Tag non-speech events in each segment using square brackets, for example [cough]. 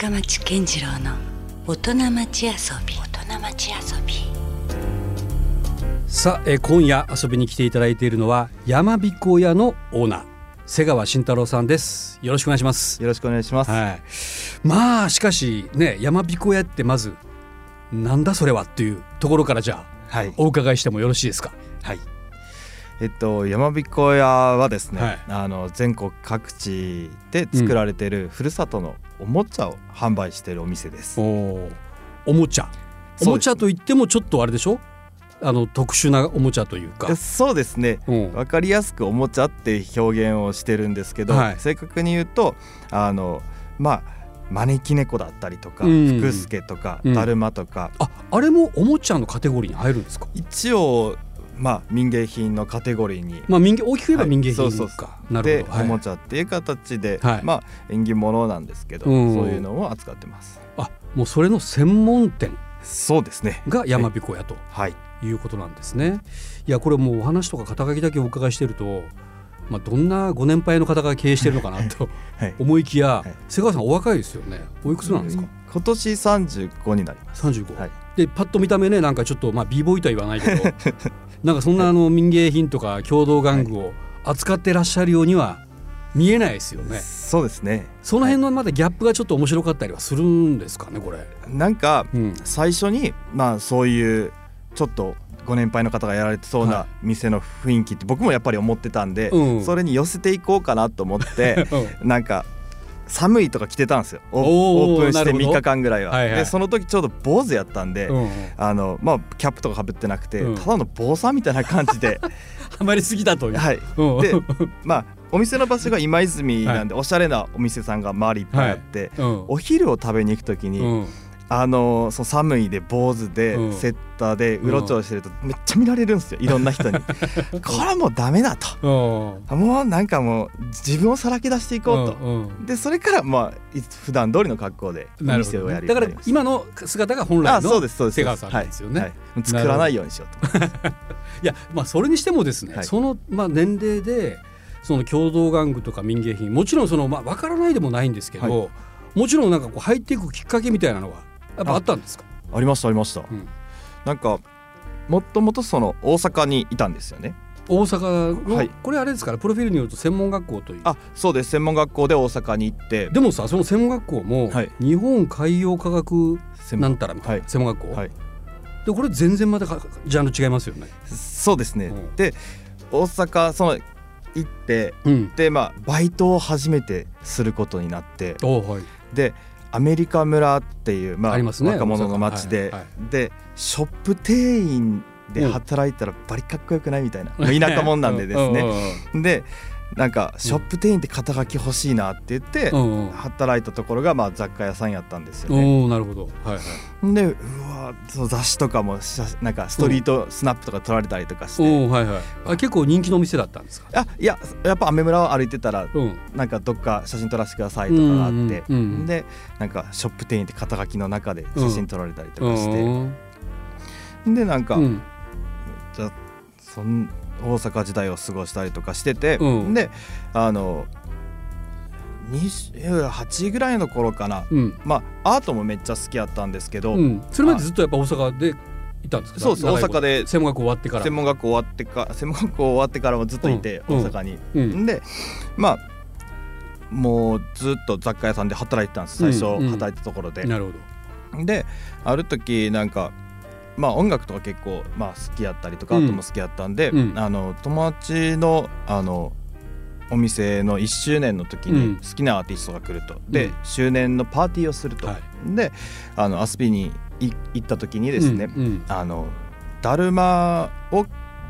深町健次郎の大人町遊び。大人町遊び。さあ、えー今夜遊びに来ていただいているのは山彦屋のオーナー瀬川慎太郎さんです。よろしくお願いします。よろしくお願いします。はい。まあしかしね山彦屋ってまずなんだそれはっていうところからじゃあはい。お伺いしてもよろしいですか？はい。えっと山彦屋はですね、はい。あの全国各地で作られているふるさとのおもちゃを販売しているお店です。おもちゃ。おもちゃといってもちょっとあれでしょ？あの特殊なおもちゃというか。えそうですね。うん。わかりやすくおもちゃって表現をしてるんですけど、はい。正確に言うとあのまあ招き猫だったりとか、うん。福助とか、うん。だるまとか、ああれもおもちゃのカテゴリーに入るんですか？一応まあ民芸品のカテゴリーに。まあ民芸大きく言えば民芸品か、はいそうそう。そなるでほど、はい。おもちゃっていう形で、はい。まあ縁起物なんですけど、うん。そういうのを扱ってます。あもうそれの専門店。そうですね。が山彦屋と。はい。い。うことなんですね。いやこれもうお話とか肩書きだけお伺いしてると、まあ、どんなご年配の方が経営してるのかなと [laughs] はい。思いきや、い。瀬川さんお若いですよね。おいくつなんですか？今年三十五になります。35、はい。でパッと見た目ねなんかちょっとまあ b ボーイとは言わないけど [laughs] なんかそんなあの民芸品とか共同玩具を扱ってらっしゃるようには見えないですよね。そうですね。その辺のまだギャップがちょっと面白かったりはするんですかねこれ。なんかうん、最初にまあそういうちょっとご年配の方がやられてそうはな店の雰囲気って僕もやっぱり思ってたんで、うん。それに寄せていこうかなと思って [laughs] うん。なんか寒いとか着てたんですよ。オおープンしてなるほど。3日間ぐらいは。はいはい。でその時ちょうど坊主やったんで、うんうん。あのまあキャップとかかぶってなくて、うん。ただの坊さんみたいな感じで。[laughs] ハマりすぎたという。はい。うん。でまあお店の場所が今泉なんで、おしゃれなお店さんが周りいっぱいあって、うん。お昼を食べに行く時に、うんあのその寒いで坊主で、うん。セッターでうろちょろしてるとめっちゃ見られるんですよいろんな人に。[laughs] これはもうダメだと。うん。もうなんかもう自分をさらけ出していこうと、うんうん。でそれからまあ普段通りの格好で店をやるだから今の姿が本来あそうの瀬川さんですよね。はい。はい。作らないようにしようと。[laughs] いやまあそれにしてもですね、はい。そのまあ年齢でその共同玩具とか民芸品もちろんそのまあわからないでもないんですけど、はもちろんなんかこう入っていくきっかけみたいなのはやっぱあったんですか？ありましたありました、うん。なんかもともとその大阪にいたんですよね。大阪の、はい。これあれですからプロフィールによると専門学校という。あそうです。専門学校で大阪に行って。でもさその専門学校も、はい。日本海洋科学専門なんたらみたいな、はい専門学校、はい。でこれ全然またかジャンル違いますよね。そうですね、うん。で大阪その行ってうん、でまあバイトを初めてすることになって。おはい。でアメリカ村っていう、まあありま若者の町で、はい。はでショップ店員で働いたらバリかっこよくないみたいな、[laughs] もう田舎者なんでですね、ね。でなんかショップ店員って肩書き欲しいなって言って、働いたところがまあ雑貨屋さんやったんですよね。おおなるほどはいはい。でうわその雑誌とかも写なんかストリートスナップとか撮られたりとかして、おおはいはい。あ結構人気のお店だったんですか？あいややっぱアメ村を歩いてたらうん。なんかどっか写真撮らせてくださいとかがあって、うんうんうんでなんかショップ店員って肩書きの中で写真撮られたりとかして、うんでなんか、うんじゃあそん大阪時代を過ごしたりとかしてて、うんであの28ぐらいの頃かなうんまあアートもめっちゃ好きやったんですけど、うん。それまでずっとやっぱ大阪でいたんですか？そうです大阪で専門学校終わってから。専門学校終わってか専門学校終わってからもずっといて、うん大阪に。うんでまあもうずっと雑貨屋さんで働いてたんです最初働いたところで。なるほど。である時なんかまあ音楽とか結構まあ好きやったりとかうん。アートも好きやったんで、うん。あの友達のあのお店の1周年の時うん。に好きなアーティストが来ると、でうん。周年のパーティーをすると、はい。であの遊びにい行った時にですね、うんあのだるまを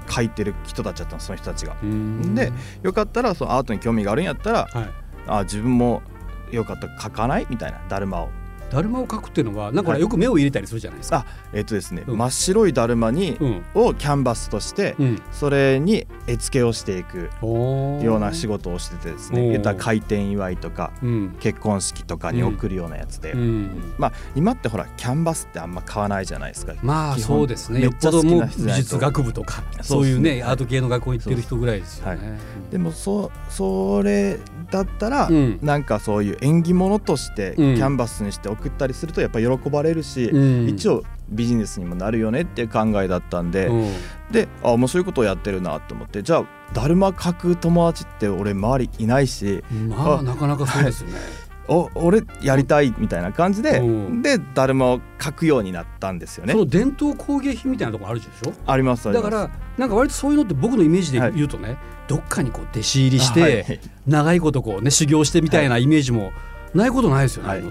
描いてる人たちだったんですその人たちが。うん。でよかったらそのアートに興味があるんやったらはい。あ自分もよかったら描かない？みたいなだるまをだるまを描くっていうのはなんかよく目を入れたりするじゃないですか。あえっとですね、うん。真っ白いだるまに、うん。をキャンバスとして、うん、それに絵付けをしていくような仕事をしててですね言ったら開店祝いとかうん。結婚式とかに送るようなやつで、うん、まあ今ってほらキャンバスってあんま買わないじゃないですか。まあそうですね。めっちゃよっぽども美術学部とかそういうねはい。アート系の学校行ってる人ぐらいですよね。でもそそれだったら、うん。なんかそういう縁起物としてキうん。ャンバスにして送ったりするとやっぱ喜ばれるし、うん。一応ビジネスにもなるよねっていう考えだったんで、うん。であ面白いことをやってるなと思ってじゃあだるま描く友達って俺周りいないしあまあなかなかそうですよね。[laughs] お俺やりたいみたいな感じで、うん。でだるまを描くようになったんですよね。そ。の伝統工芸品みたいなところあるでしょ？ありますあります。だからなんか割とそういうのって僕のイメージで言うとね、どっかにこう弟子入りして、はい。長いことこうね修行してみたいなイメージもないことないですよね、はい。って。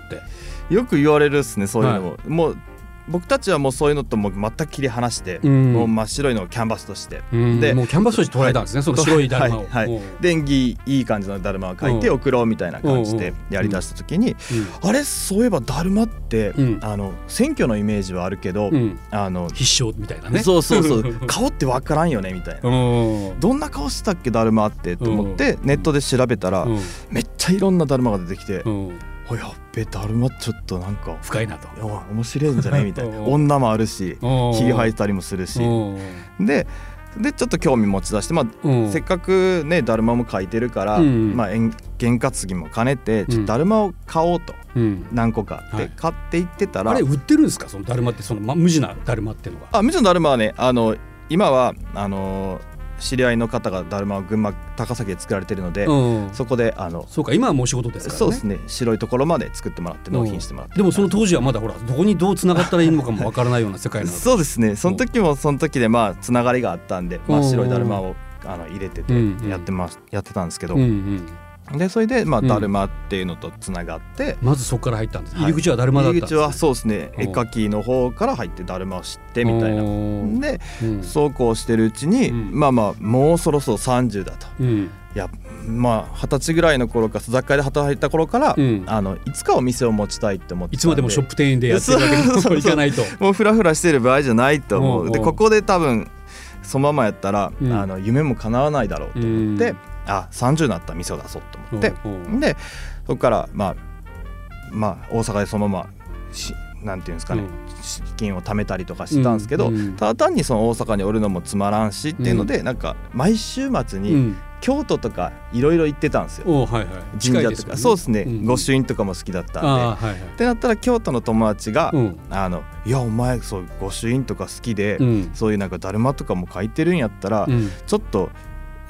よく言われるっすねそういうのも、もう僕たちはもうそういうのともう全く切り離して、うん。もう真っ白いのをキャンバスとして。うん。でもうキャンバスとして捉えたんですね、その白いだるまを。はいはいうん。電気いい感じのだるまを描いてうん。送ろうみたいな感じでやりだした時に、あれそういえばだるまって、うん。あの選挙のイメージはあるけど、うん。うんあの必勝みたいなね。そうそうそう。顔ってわからんよねみたいな。うん。どんな顔してたっけだるまってと思ってうん。ネットで調べたらうん。めっちゃいろんなだるまが出てきてうん「おやっべだるまちょっとなんか深いなと。面白いんじゃない?」みたいな。[laughs] うん女もあるしうんひげ生えたりもするし。うんででちょっと興味持ち出してまあうん。せっかくねだるまも描いてるからうん。まあ験験担ぎも兼ねてちょっとだるまを買おうとうん。何個かはい。で買っていってたら。あれ売ってるんですか？そのだるまってその、ま、無地なだるまっていうのが。あもちろんだるまはねあの今はあの知り合いの方がだるまを群馬高崎で作られてるので、うん。そこであのそうか今はもう仕事ですからね。そうですね。白いところまで作ってもらって納品してもらってでもその当時はまだほらどこにどうつながったらいいのかもわからないような世界な [laughs] そうですね。その時もその時でまあつながりがあったんで真っ白いだるまをあの入れててうんうん。やってますやってたんですけど、うんうん、でそれでまあうん。だるまっていうのとつながって、まずそこから入ったんです、はい。入り口はだるまだったんです入り口はそうですね。うん絵描きの方から入ってだるまを知ってみたいな。なでうん。そうこうしてるうちに、うん。まあまあもうそろそろ30だと。うん。いやまあ二十歳ぐらいの頃か雑貨屋で働いた頃から、うん。あのいつかお店を持ちたいって思っていつまでもショップ店員でやってるわけにもいかないと。[laughs] もうフラフラしてる場合じゃないと思う、うんうん。でここで多分そのままやったら、うん。あの夢も叶わないだろうと思って、うんあ30になったら店を出そうと思って、うんう。んでそこからまあまあ大阪でそのまましなんていうんですかね、うん。資金を貯めたりとかしてたんですけど、うんうんただ単にその大阪におるのもつまらんしっていうので、なんか毎週末にうん。京都とかいろいろ行ってたんですよ、おはいはい。神社とか、そうですね、ん御朱印とかも好きだったんで。はいはい。ってなったら京都の友達が「うん。あのいやお前そう御朱印とか好きで、うん。そういうなんかだるまとかも書いてるんやったら、うん。ちょっと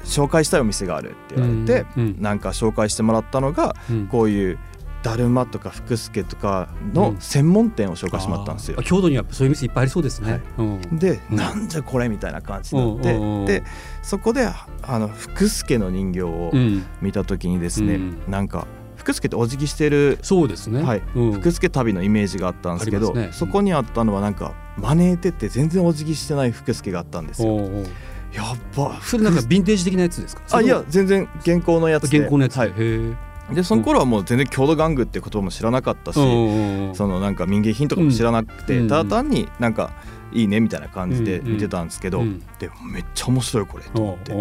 紹介したいお店があるって言われて、うんなんか紹介してもらったのがうん。こういうだるまとか福助とかの専門店を紹介してもらったんですよ。あ。京都にはそういう店いっぱいありそうですね。はい。うん。で、うん。なんじゃこれみたいな感じになって、でそこであの福助の人形をうん。見た時にですね、うん。なんか福助ってお辞儀してるそうですね。はい。うん。福助旅のイメージがあったんですけどね。そこにあったのはなんか招いてって全然お辞儀してない福助があったんですよ。おうおうやっば。それなんかヴィンテージ的なやつですか？あいや全然現行のやつで。現行のやつで。はい。でその頃はもう全然郷土玩具って言葉も知らなかったし、うんそのなんか民芸品とかも知らなくて、うんただ単になんかいいねみたいな感じでうん見てたんですけど、うん。でめっちゃ面白いこれと思って、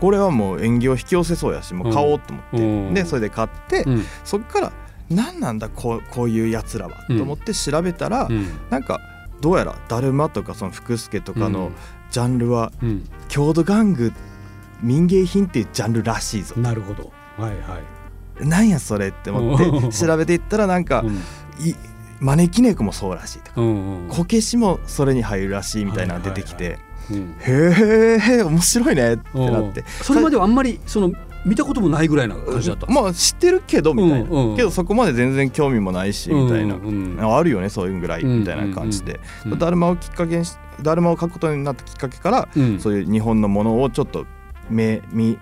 これはもう縁起を引き寄せそうやしもう買おうと思って、うん。でそれで買って、うん。そっから何なんだこうこういうやつらは、うん。と思って調べたら、うん。なんかどうやらだるまとかその福助とかのうん。ジャンルはうん。郷土玩具民芸品っていうジャンルらしいぞ。なるほど。はいはい。なんやそれって思って [laughs] 調べていったらなんか、うん。い招き猫もそうらしいとかうんうんこけしもそれに入るらしいみたいなのが出てきて、うん。へえ面白いねってなって。それまではあんまりその見たこともないぐらいな感じだった。ん。ですかまあ知ってるけどみたいな、うんうん。けどそこまで全然興味もないしみたいな、うん。うんああるよねそういうぐらいみたいな感じで、うんうんだるまをきっかけにしだるまを描くことになったきっかけから、うん。そういう日本のものをちょっと目見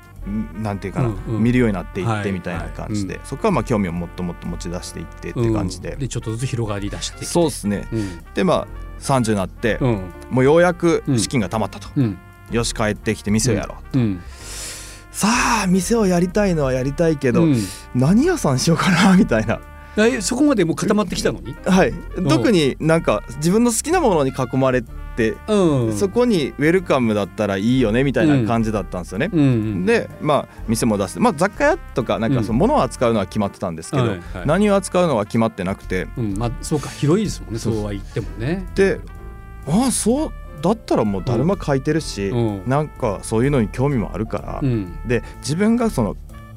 なんていうかな、うんうん。見るようになっていっはいてみたいな感じで、はそこからまあ興味をもっともっと持ち出していってって感じで、うん。でちょっとずつ広がり出してそうですね。うん。でまあ30になって、うん。もうようやく資金が貯まったと、うん。よし帰ってきて店をやろう、うんさあ店をやりたいのはやりたいけど、うん。何屋さんしようかなみたいな。えそこまでもう固まってきたのに、はい、特になんか自分の好きなものに囲まれて、うん、そこにウェルカムだったらいいよねみたいな感じだったんですよね。うんうん、でまあ店も出して、まあ、雑貨屋とかなんかその物を扱うのは決まってたんですけど、はいはい。何を扱うのは決まってなくて。うん、まあそうか広いですもんねそうは言ってもね。でああそうだったらもうだるま書いてるし、うん。なんかそういうのに興味もあるから、うん。で自分がその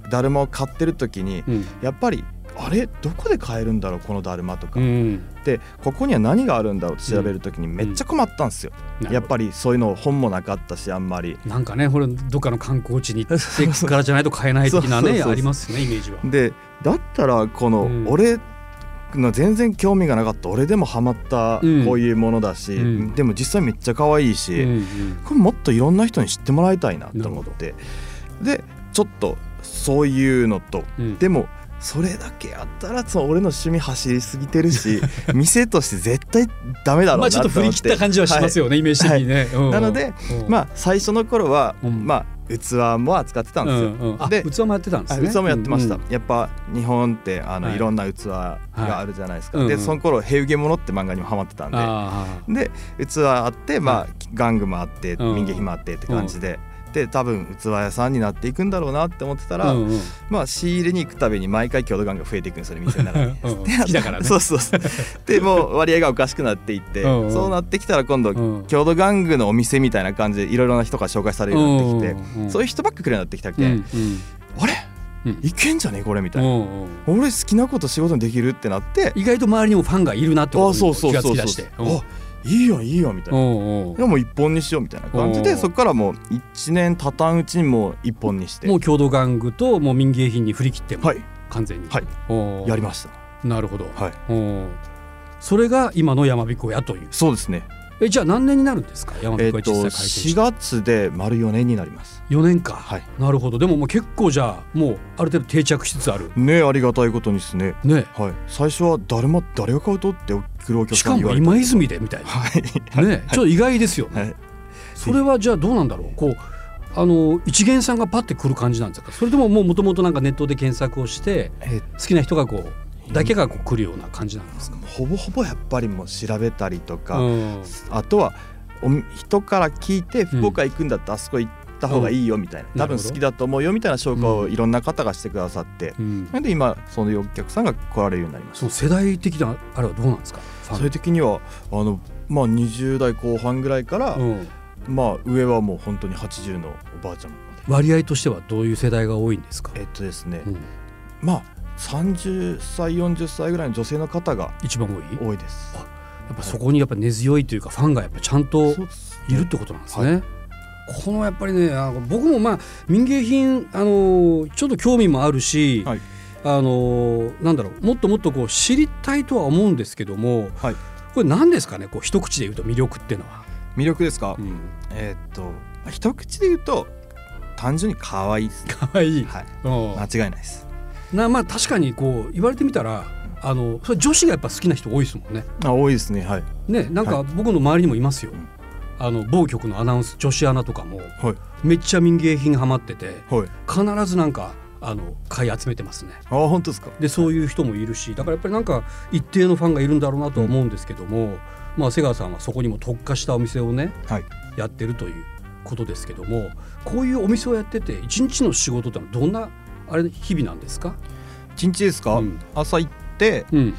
だるまを買ってる時にうん。やっぱりあれ？どこで買えるんだろう？このだるまとか、うん、でここには何があるんだろう調べる時にめっちゃ困ったんですよ、やっぱりりそういうの本もなかったしあんまり。なんかねこれどっかの観光地に行ってからじゃないと買えない的なね [laughs] ありますよねイメージは。でだったらこのうん。俺の全然興味がなかった。俺でもハマったうん。こういうものだし、うん。でも実際めっちゃ可愛いし、うんうん。これもっといろんな人に知ってもらいたいなと思って。でちょっとそういうのとうん。でもそれだけやったらそう俺の趣味走りすぎてるし [laughs] 店として絶対ダメだろうなまあちょっと振り切った感じはしますよ、よね、イメージ的にね。うん。なので、うん。まあ最初の頃は、うん。まあ器も扱ってたんですよ、うんうん。あで器もやってたんですね。あ器もやってました、うんやっぱ日本ってあの、はい。い、ろんな器があるじゃないですか、はいうんうん。でその頃「ヘウゲモノ」って漫画にもハマってたんで。で器あってまあ玩具もあってうん。民芸品もあってって感じで。で多分器屋さんになっていくんだろうなって思ってたら、うんうん。まあ仕入れに行くたびに毎回郷土玩具が増えていくんですよね店の中に。[laughs] うん。だからね。そうそうそう。でもう割合がおかしくなっていってうんうん。そうなってきたら今度うん。郷土玩具のお店みたいな感じでいろいろな人が紹介されるようになってきてそういう人ばっか来るようになってきたけ、うんうん。あれ？うん。いけんじゃねこれみたいな、俺好きなこと仕事にできるってなって意外と周りにもファンがいるなってこあそうそうとに気がつそう。そうき出して。あいいよいいよみたいな。でも一本にしようみたいな感じでうん。そこからもう1年経たんうちにもう一本にして。もう郷土玩具ともう民芸品に振り切ってもはい。完全に。はい。やりました。なるほど。はい。それが今の山彦屋という。そうですねえじゃあ何年になるんですか？山えっと彦屋実際開店し4て。月で丸4年になります4年か。はいなるほど。でももう結構じゃあもうある程度定着しつつある。ねありがたいことにですねね。はい最初は誰も誰が買うとって来るお客しかもさんに言われて今泉でみたいな。はいね、ちょっと意外ですよね。はいそれはじゃあどうなんだろう？こうあの一元さんがパッて来る感じなんですか？それとももう元々なんかネットで検索をしてえ好きな人がこうだけがこう来るような感じなんですか？ほぼほぼやっぱりもう調べたりとか、うん。あとはお人から聞いて福岡行くんだったらあそこ行った方がいいよみたいな、うん。多分好きだと思うよみたいな紹介をいろんな方がしてくださって、うん。で今そういうお客さんが来られるようになりました？その世代的なあれはどうなんですか？ファンそれ的にはあのまあ20代後半ぐらいから、うん。まあ上はもう本当に80のおばあちゃん割合としてはどういう世代が多いんですか？えっとですね、うん。まあ30歳40歳ぐらいの女性の方が一番多い？や多いです。っぱそこにやっぱ根強いというかファンがやっぱちゃんといるってことなんですね。このやっぱりねあの僕もまあ民芸品あのちょっと興味もあるし、はい。あのなんだろうもっともっとこう知りたいとは思うんですけども、はい。これ何ですかね？こう一口で言うと魅力っていうのは。魅力ですか、うん、えーっと一口で言うと単純に可愛いですかわいい。はい。うん。間違いないですなまあ確かにこう言われてみたらあのそれ女子がやっぱ好きな人多いですもんね。あ多いですねはい。ねなんかは僕の周りにもいますよ。うん。あの某局のアナウンス女子アナとかもはい。めっちゃ民芸品ハマっててはい。必ずなんかあの買い集めてますね。あ本当ですか？でそういう人もいるしだからやっぱりなんか一定のファンがいるんだろうなとは思うんですけども、まあ瀬川さんはそこにも特化したお店をねはい。やってるということですけどもこういうお店をやってて一日の仕事ってのはどんなあれ日々なんですか、一日ですか、うん。朝行ってうん。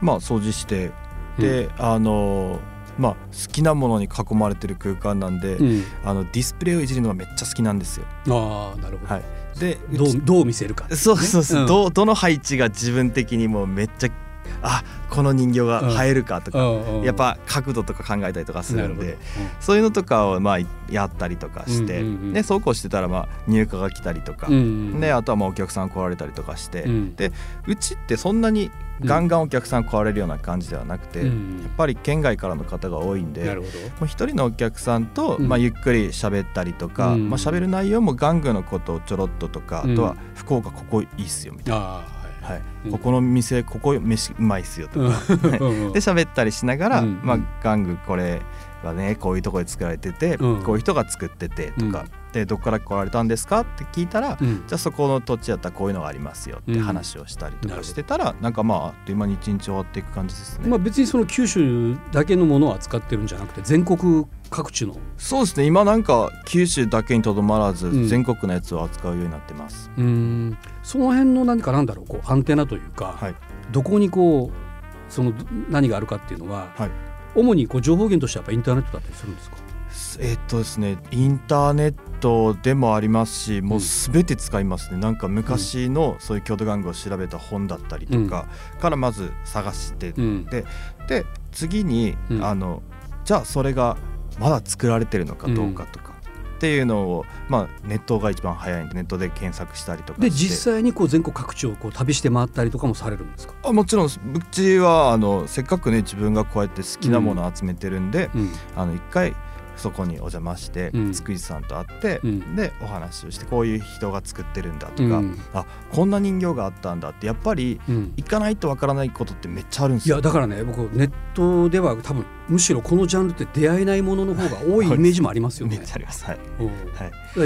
まあ掃除してで、あのーまあ好きなものに囲まれてる空間なんで、うん、あのディスプレイをいじるのがめっちゃ好きなんですよ。ああなるほど、はい。でどうちどう見せるか、そうそうそう、うん。どうどの配置が自分的にもめっちゃあこの人形が映えるかとか、うんうん。やっぱ角度とか考えたりとかするんでなるほど、そういうのとかをまあやったりとかして、うんうんうんでそうこうしてたらまあ入荷が来たりとか、うんうんであとはまあお客さん来られたりとかして、うん。でうちってそんなにガンガンお客さん来られるような感じではなくて、うんやっぱり県外からの方が多いんで一人のお客さんと、うん。まあ、ゆっくり喋ったりとか、うん。まあ喋る内容も玩具のことをちょろっととか、うん。あとは福岡ここいいっすよみたいな、はい。うん。ここの店ここ飯うまいっすよとか、で喋ったりしながら、うん。まあ、玩具これはねこういうところで作られてて、うん。こういう人が作っててとか、でどこから来られたんですかって聞いたら、うん。じゃあそこの土地やったらこういうのがありますよって話をしたりとかしてたら、なんかまああっという間に一日終わっていく感じですね。まあ別にその九州だけのものを扱ってるんじゃなくて全国各地の。そうですね。今なんか九州だけにとどまらず、うん。全国のやつを扱うようになってます。うん。その辺の何かなんだろうこうアンテナというか、はい。どこにこうそのど何があるかっていうのは、はい主にこう情報源としてはやっぱインターネットだったりするんですか？えーっとですねインターネットでもありますしもうすべて使いますね、なんか昔のそういう郷土玩具を調べた本だったりとかからまず探して、うん。でで次に、うん。あのじゃあそれがまだ作られてるのかどうかとか、っていうのを、まあ、ネットが一番早いんでネットで検索したりとかして。で実際にこう全国各地をこう旅して回ったりとかもされるんですか、あもちろんうちはあのせっかくね自分がこうやって好きなものを集めてるんで、うん。あの一回そこにお邪魔して、うん作り手さんと会って、うんでお話をしてこういう人が作ってるんだとか、うんあこんな人形があったんだってやっぱりうん行かないとわからないことってめっちゃあるんですよ。いやだからね僕ネットでは多分むしろこのジャンルって出会えないものの方が多いイメージもありますよねめっ。ちゃあります。はい。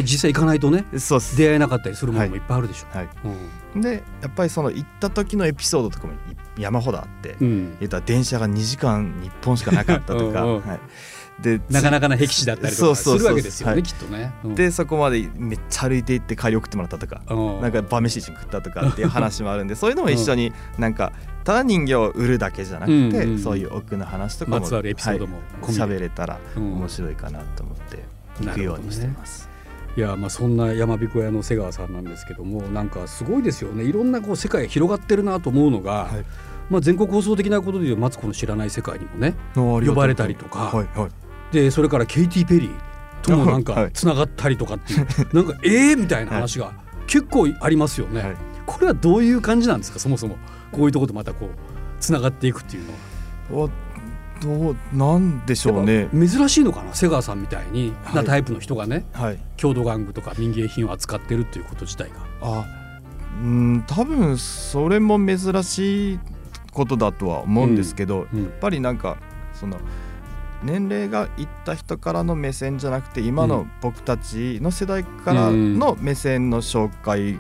実際行かないとねい。そうです。出会えなかったりするものもいっぱいあるでしょ。はい。うんでやっぱりその行った時のエピソードとかもい山ほどあって、うん言ったら電車が2時間日本しかなかったとか、はい。でなかなかな僻地だったりとかするわけですよね、はい。きっとね。うん。でそこまでめっちゃ歩いて行って帰り送ってもらったとか。うん。なんか晩飯一緒に食ったとかっていう話もあるんで [laughs] そういうのも一緒になんかただ人形を売るだけじゃなくて、うんうんそういう奥の話とかもまつわるエピソードも込みで。はい喋れたらうん。面白いかなと思って行くようにしてます。いやまあそんな山彦屋の瀬川さんなんですけどもなんかすごいですよね。いろんなこう世界が広がってるなと思うのが、はい。まあ、全国放送的なことでいうマツコの知らない世界にもね呼呼ばれたりとかはいはいでそれからケイティ・ペリーともなんか [laughs] はい。つながったりとかっていう、なんかええみたいな話が結構ありますよね、はい。これはどういう感じなんですか？そもそも。こういうところとまたこうつながっていくっていうのは。おどうなんでしょうね。珍しいのかな？瀬川さんみたいにはないタイプの人がね、はい。郷土玩具とか民芸品を扱ってるっていうこと自体が。あうん多分それも珍しいことだとは思うんですけど、うん。やっぱりなんかその年齢がいった人からの目線じゃなくて今の僕たちの世代からの目線の紹介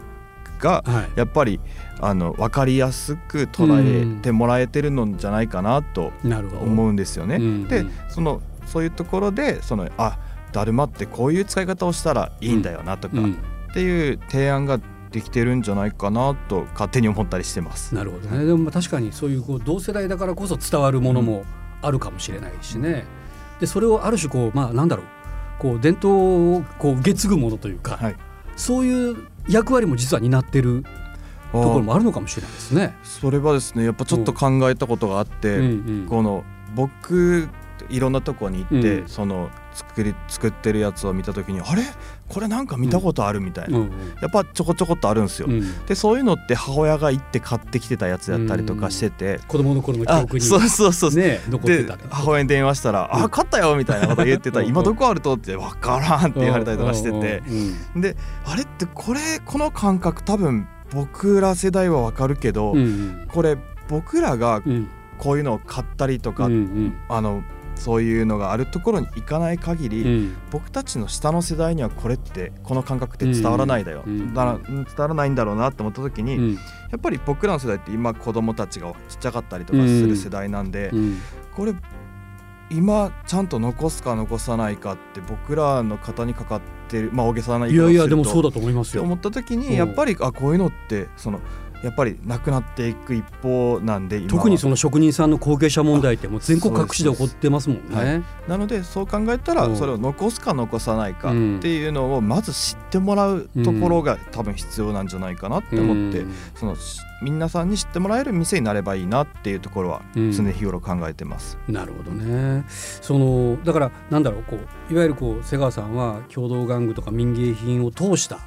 がはい。やっぱりあの分かりやすく捉えてもらえてるのじゃないかなと思うんですよね。うん。でそのそういうところでそのあだるまってこういう使い方をしたらいいんだよなとか、うん。っていう提案ができてるんじゃないかなと勝手に思ったりしてます。なるほどね。でもまあ確かにそういうこう同世代だからこそ伝わるものもあるかもしれないしね。でそれをある種こうまあなんだろう。こう伝統をこう受け継ぐものというか、はい。そういう役割も実は担ってるところもあるのかもしれないですね。それはですねやっぱちょっと考えたことがあって、うんうん。この僕いろんなとこに行って、うん。その作り作ってるやつを見た時にあれ？これなんか見たことあるみたいな、うんやっぱちょこちょこっとあるんですよ。うん。でそういうのって母親が行って買ってきてたやつやったりとかしてて、子供の頃の記あ憶にそうそうそう。ね残ってで母親に電話したら「うん。あ買ったよ」みたいなこと言ってた。ら「うん今どこあると?」って「分からん」って言われたりとかしてて。うんであれってこれこの感覚多分僕ら世代は分かるけど、うんうん。これ僕らがうん。こういうのを買ったりとか、うんうん。あのそういうのがあるところに行かない限り、うん。僕たちの下の世代にはこれってこの感覚って伝わらないだよ、うん。だ伝わらないんだろうなって思った時に、うん。やっぱり僕らの世代って今子供たちがちっちゃかったりとかする世代なんで、うん。これ今ちゃんと残すか残さないかって僕らの肩にかかってるまあ大げさな言いやいい方をするとやでもそうだと思いますよ。思った時うんにやっぱりあこういうのってそのやっぱりなくなっていく一方なんで特にその職人さんの後継者問題ってもう全国各地で起こってますもんはね。なのでそう考えたうんらそれを残すか残さないかっうんていうのをまず知ってもらうところが多分必要なんじゃないかなって思って、うんそのし皆さんに知ってもらえる店になればいいなっていうところはうん常日頃考えてます。なるほどね。そのだからなんだろうこういわゆるこう瀬川さんは郷土玩具とか民芸品を通した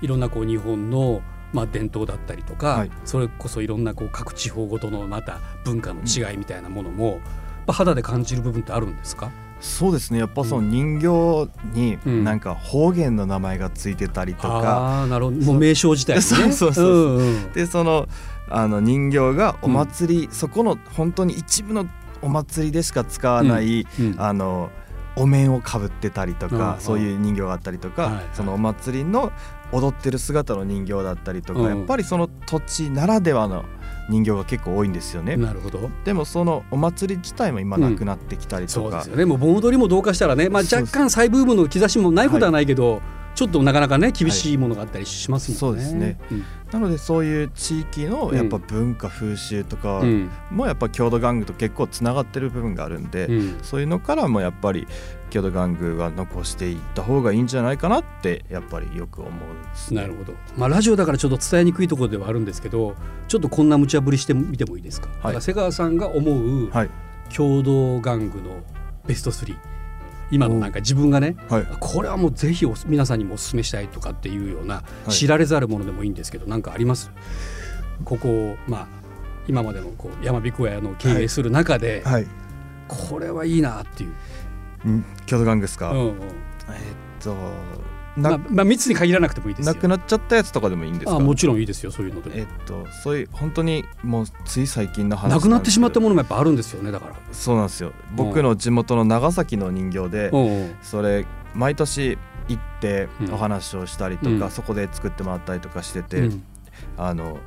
いろんなこう日本のまあ伝統だったりとか、はい。それこそいろんなこう各地方ごとのまた文化の違いみたいなものも、まあ肌で感じる部分ってあるんですか？そうですね。やっぱその人形にうん。なんか方言の名前がついてたりとか、ああなるほど。もう名称自体にね。[laughs] そうそうそうう。んうん。でそのあの人形がお祭り、そこの本当に一部のお祭りでしか使わない、うん。あのお面をかぶってたりとか、うん。そういう人形があったりとか、はいはい。そのお祭りの踊ってる姿の人形だったりとか、うん。やっぱりその土地ならではの人形が結構多いんですよね。なるほど。でもそのお祭り自体も今なくなってきたりとか、そうですよね。もう盆踊りもどうかしたらね、まあ、若干再ブームの兆しもないことはないけど、ちょっとなかなかね厳しいものがあったりしますもんね。そうですね。うん。なのでそういう地域のやっぱ文化風習とかうん。もやっぱ郷土玩具と結構つながってる部分があるんで、うん。そういうのからもやっぱり郷土玩具は残していった方がいいんじゃないかなってやっぱりよく思うんですね。なるほど、まあ、ラジオだからちょっと伝えにくいところではあるんですけどちょっとこんな無茶ぶりしてみてもいいですか,、はい。瀬川さんが思うはい。郷土玩具のベスト3今のなんか自分がねはい。これはもうぜひお皆さんにもお勧めしたいとかっていうようない。知られざるものでもいいんですけど何かあります？ここをまあ今までのこう山彦屋の経営する中で、はい。これはいいなっていう、ん。郷土玩具ですか、うんうん。えーっとまあな,、まあ、3つに限らなくてもいいですよ。なくなっちゃったやつとかでもいいんですか？あもちろんいいですよそういうのでも。えーっとそういう本当にもうつい最近の話なくなってしまったもものもやっぱあるんですよねだから。そうなんですよ。僕の地元の長崎の人形で、それ毎年行ってうん。お話をしたりとか、うん。そこで作ってもらったりとかしてて、うん。あの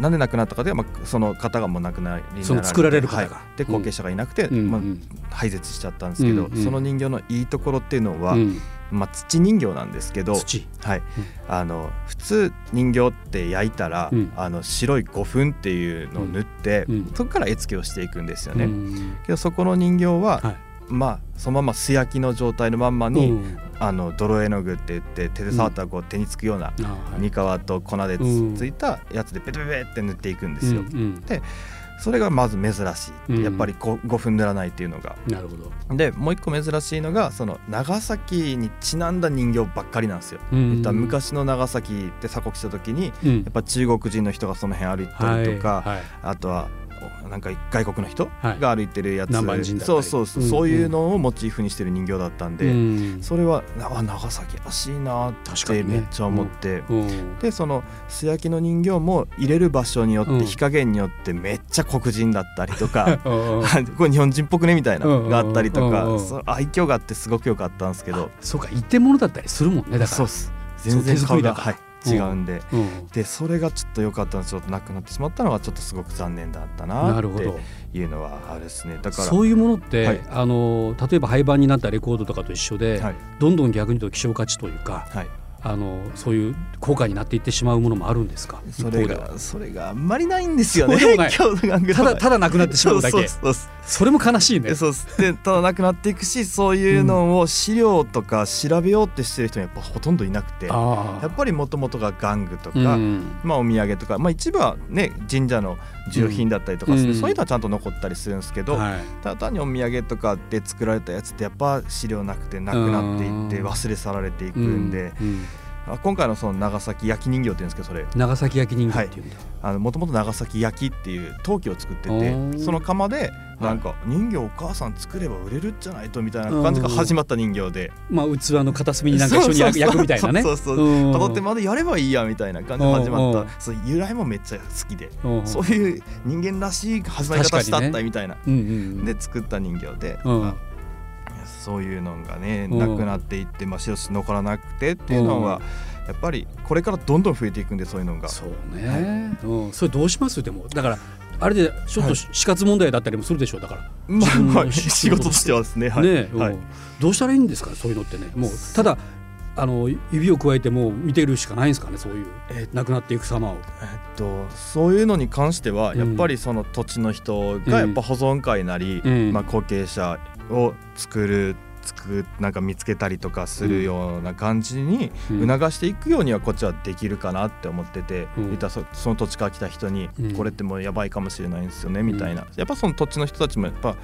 なんで亡くなったかというと、まあ、その方がもう亡くなりその作られる方が。はい。で後継者がいなくて、まあうん。うん廃絶しちゃったんですけど、うんうん。その人形のいいところっていうのは、うん。まあ、土人形なんですけど、土。はい。あの普通人形って焼いたら、うん。あの白い胡粉っていうのを塗って、うん。そこから絵付けをしていくんですよね。うん。けどそこの人形は、はいまあそのまま素焼きの状態のまんまに、うん。あの泥絵の具って言って手で触ったらこう手につくような、あはい。三皮と粉でつ,、うんいたやつでペペペペって塗っていくんですよ。うんうん。それがまず珍しい、うん。やっぱりこ5分塗らないっていうのが。なるほど。でもう一個珍しいのがその長崎にちなんだ人形ばっかりなんですよ。うん昔の長崎って鎖国した時にうん。やっぱ中国人の人がその辺歩いたりとか、はいはい。あとはおなんか外国の人はい。が歩いてるやつ、南蛮人だったり。そうそうそう、うんそういうのをモチーフにしてる人形だったんで、うん。それはあ長崎らしいなっ確かにね。てめっちゃ思って、うん。でその素焼きの人形も入れる場所によって、うん。火加減によってめっちゃ黒人だったりとか [laughs] うんうん。[laughs] これ日本人っぽくねみたいなうんがあったりとか、愛嬌があってすごく良かったんですけど、そうか一点物だったりするもんねだから。そうっす。全然手作りだから。はい、違うんで。うん。でそれがちょっと良かったんですちょっとなくなってしまったのはちょっとすごく残念だったなってなるほど。いうのはあるですね。だからそういうものって、はい。あの例えば廃盤になったレコードとかと一緒で、はい。どんどん逆に言うと希少価値というかはい。あのそういう高価になっていってしまうものもあるんですか？それがそれがあんまりないんですよねただただなくなってしまうだけ。そうそうそうそれも悲しいね。でそうでただなくなっていくし [laughs] そういうのを資料とか調べようってしてる人もやっぱほとんどいなくて。やあっぱりもともとが玩具とあか、うん。まあ、お土産とか、まあ、一部はね神社の重品だったりとかうん。そういうのはちゃんと残ったりするんですけど、はい。ただ単にお土産とかで作られたやつってやっぱ資料なくてなくなっていってうん。忘れ去られていくんで、あ今回のその長崎焼き人形っていうんですけどそれ。長崎焼き人形っていうんだ、もともと長崎焼きっていう陶器を作っててその窯でなんか人形お母さん作れば売れるんじゃないとみたいな感じが始まった人形で。まあ器の片隅になんか一緒に焼くみたいなね。そうそうう。ん。飾ってまでやればいいやみたいな感じで始まった。そう由来もめっちゃ好きで。うんそういう人間らしい始まり方したったみたいな。で作った人形で、うん。まあそういうのがねうん。なくなっていって、まあ、白し残らなくてっていうのは、やっぱりこれからどんどん増えていくんでそういうのが。そうね、うん、それどうします？でもだからあれでちょっと死活問題だったりもするでしょうだから、ま自分のあ、仕事としてはですね。はい。ね、はいうん。どうしたらいいんですか？そういうのってね。もうただあの指を加えてもう見てるしかないんですかね？そういうえなくなっていく様を。えっと、そういうのに関してはうん。やっぱりその土地の人がやっぱ保存会なり、うん。まあ、後継者を作る作なんか見つけたりとかするような感じにうん。促していくようにはこっちはできるかなって思ってて、うん。そその土地から来た人にうん。これってもうやばいかもしれないんですよねみたいな。やっぱその土地の人たちもやっぱ好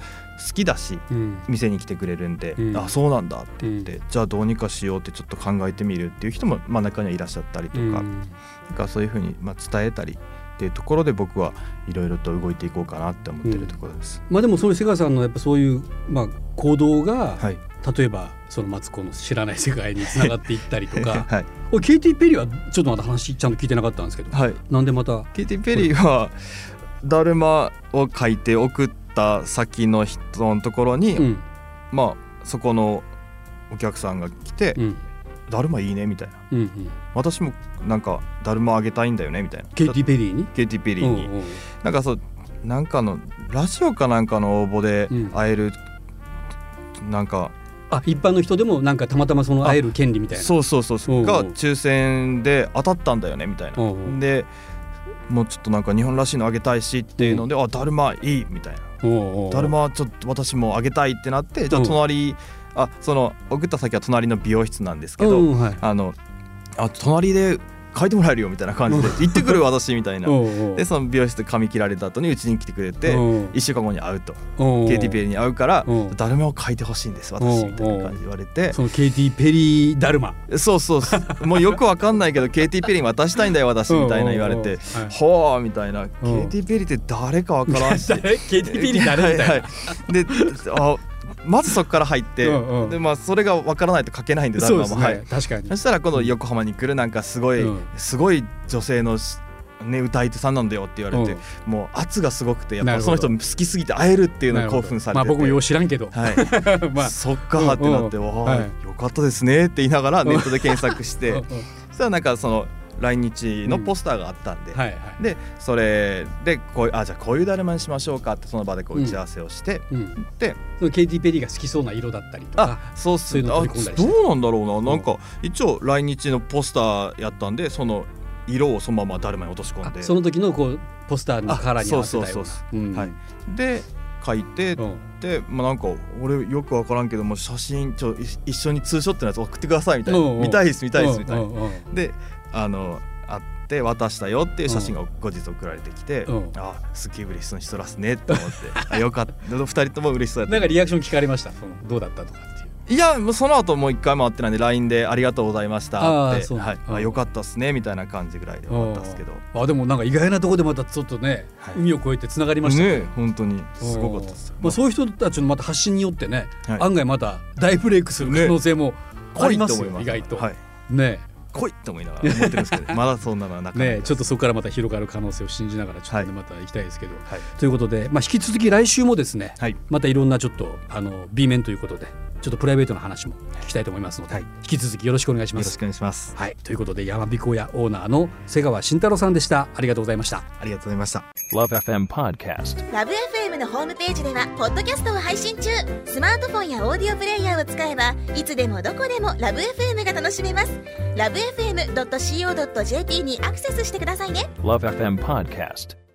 きだしうん。店に来てくれるんで、うん。あそうなんだって言って、じゃあどうにかしようってちょっと考えてみるっていう人もまあ中にはいらっしゃったりとか,、うん。なんかそういうふうにまあ伝えたりっていうところで僕はいろいろと動いていこうかなって思ってるところです。まあでもそういう瀬川さんのやっぱそういうまあ行動が、はい、例えばそのマツコの知らない世界につながっていったりとか。[laughs] はい。おいケイティ・ペリーはちょっとまだ話ちゃんと聞いてなかったんですけど、はい、なんでまた？ケイティ・ペリーはだるまを書いて送った先の人のところに、うん。まあそこのお客さんが来てうん「だるまいいね」みたいな。うんうん「私もなんかだるまあげたいんだよね」みたいな。ケイティ・ペリーに？ケイティ・ペリーに、うんうん。なんかそうなんかのラジオかなんかの応募でうん。会える、なんかあ一般の人でもなんかたまたまその会える権利みたいな。そうそうそうそう。が抽選で当たったんだよねみたいな。おうおうでもうちょっとなんか日本らしいのあげたいしっていうので、あだるまいいみたいな。だるまはちょっと私もあげたいってなってじゃあうん。隣、あその送った先は隣の美容室なんですけど、うんはい。あのあ隣で書いてもらえるよみたいな感じで行ってくる私みたいな。[laughs] でその美容室で髪切られた後にうちに来てくれておう1週間後に会うと。おうケイティ・ペリーに会うからうん。だるまを書いてほしいんですうん。私みたいな感じで言われて。そのケイティ・ペリー・ダルマ。そうそうもうよくわかんないけど [laughs] ケイティ・ペリーに渡したいんだよ私みたいな言われてはい。ほうみたいな。ケイティ・ペリーって誰かわからんし。[laughs] 誰？ケイティ・ペリー誰？みたいな、であまずそこから入ってうんうん。でまあそれがわからないと書けないんでだそうですね、るまもはい。確かに。そしたら今度横浜に来るなんかすごい、うん。すごい女性のしね歌い手さんなんだよって言われて、もう圧がすごくてやっぱその人好きすぎて会えるっていうのに興奮されて。てまあ僕もよう知らんけど、はい。[laughs] まあ。そっかってなって、うんはい。よかったですねって言いながらネットで検索して、うんうん。そしたらなんかその来日のポスターがあったんで、はいはい。でそれでこうあじゃあこういうだるまにしましょうかってその場でこう打ち合わせをして、うん、でそのケイティ・ペリーが好きそうな色だったりとか。あそうっすそういうのあ取り込んだりして。どうなんだろうな。なんか一応来日のポスターやったんでその色をそのままだるまに落とし込んで。あその時のこうポスターのカラーに合わせたような。あそうそうそうう。ん。はい、で書いてうん。で、まあ、なんか俺よく分からんけども写真ちょい一緒にツーショットのやつ送ってくださいみたいな、うんうん。見たいです見たいですみたいな、うんうんうん。であの会って渡したよっていう写真が後日送られてきて、うん。あすっげえ嬉しそうにしとらすねって思って。[laughs] あよかった。二人とも嬉しそうやった。なんかリアクション聞かれました？そのどうだったとかっていう。いやもうその後もう一回も会ってない。んで LINE で「ありがとうございました」って。あはい。うん。あよかったっすねみたいな感じぐらいで終わったん。ですけどあでもなんか意外なところでまたちょっとね、はい。海を越えてつながりましたね。ね本当に。すごかったですよ。まあ、そういう人たちのまた発信によってね、はい。案外また大ブレイクする可能性もありますよ、意外と、はい。ね来いって思いながら思ってるんですけど [laughs] まだそんなのはなかなか。ねちょっとそこからまた広がる可能性を信じながらちょっとね、はい。また行きたいですけど、はいということで、まあ、引き続き来週もですね、はい。またいろんなちょっとあの B 面ということでちょっとプライベートな話も聞きたいと思いますので、はい引き続きよろしくお願いしますよろしく。お願いしますはい、ということで山彦屋オーナーの瀬川慎太郎さんでしたありがとうございました。ありがとうございました Love FM Podcast. ラブ f m のホームページではポッドキャストを配信中スマートフォンやオーディオプレイヤーを使えばいつでもどこでもラブ f m が楽しめますラブ FM.co.jp にアクセスしてくださいね Love FM Podcast.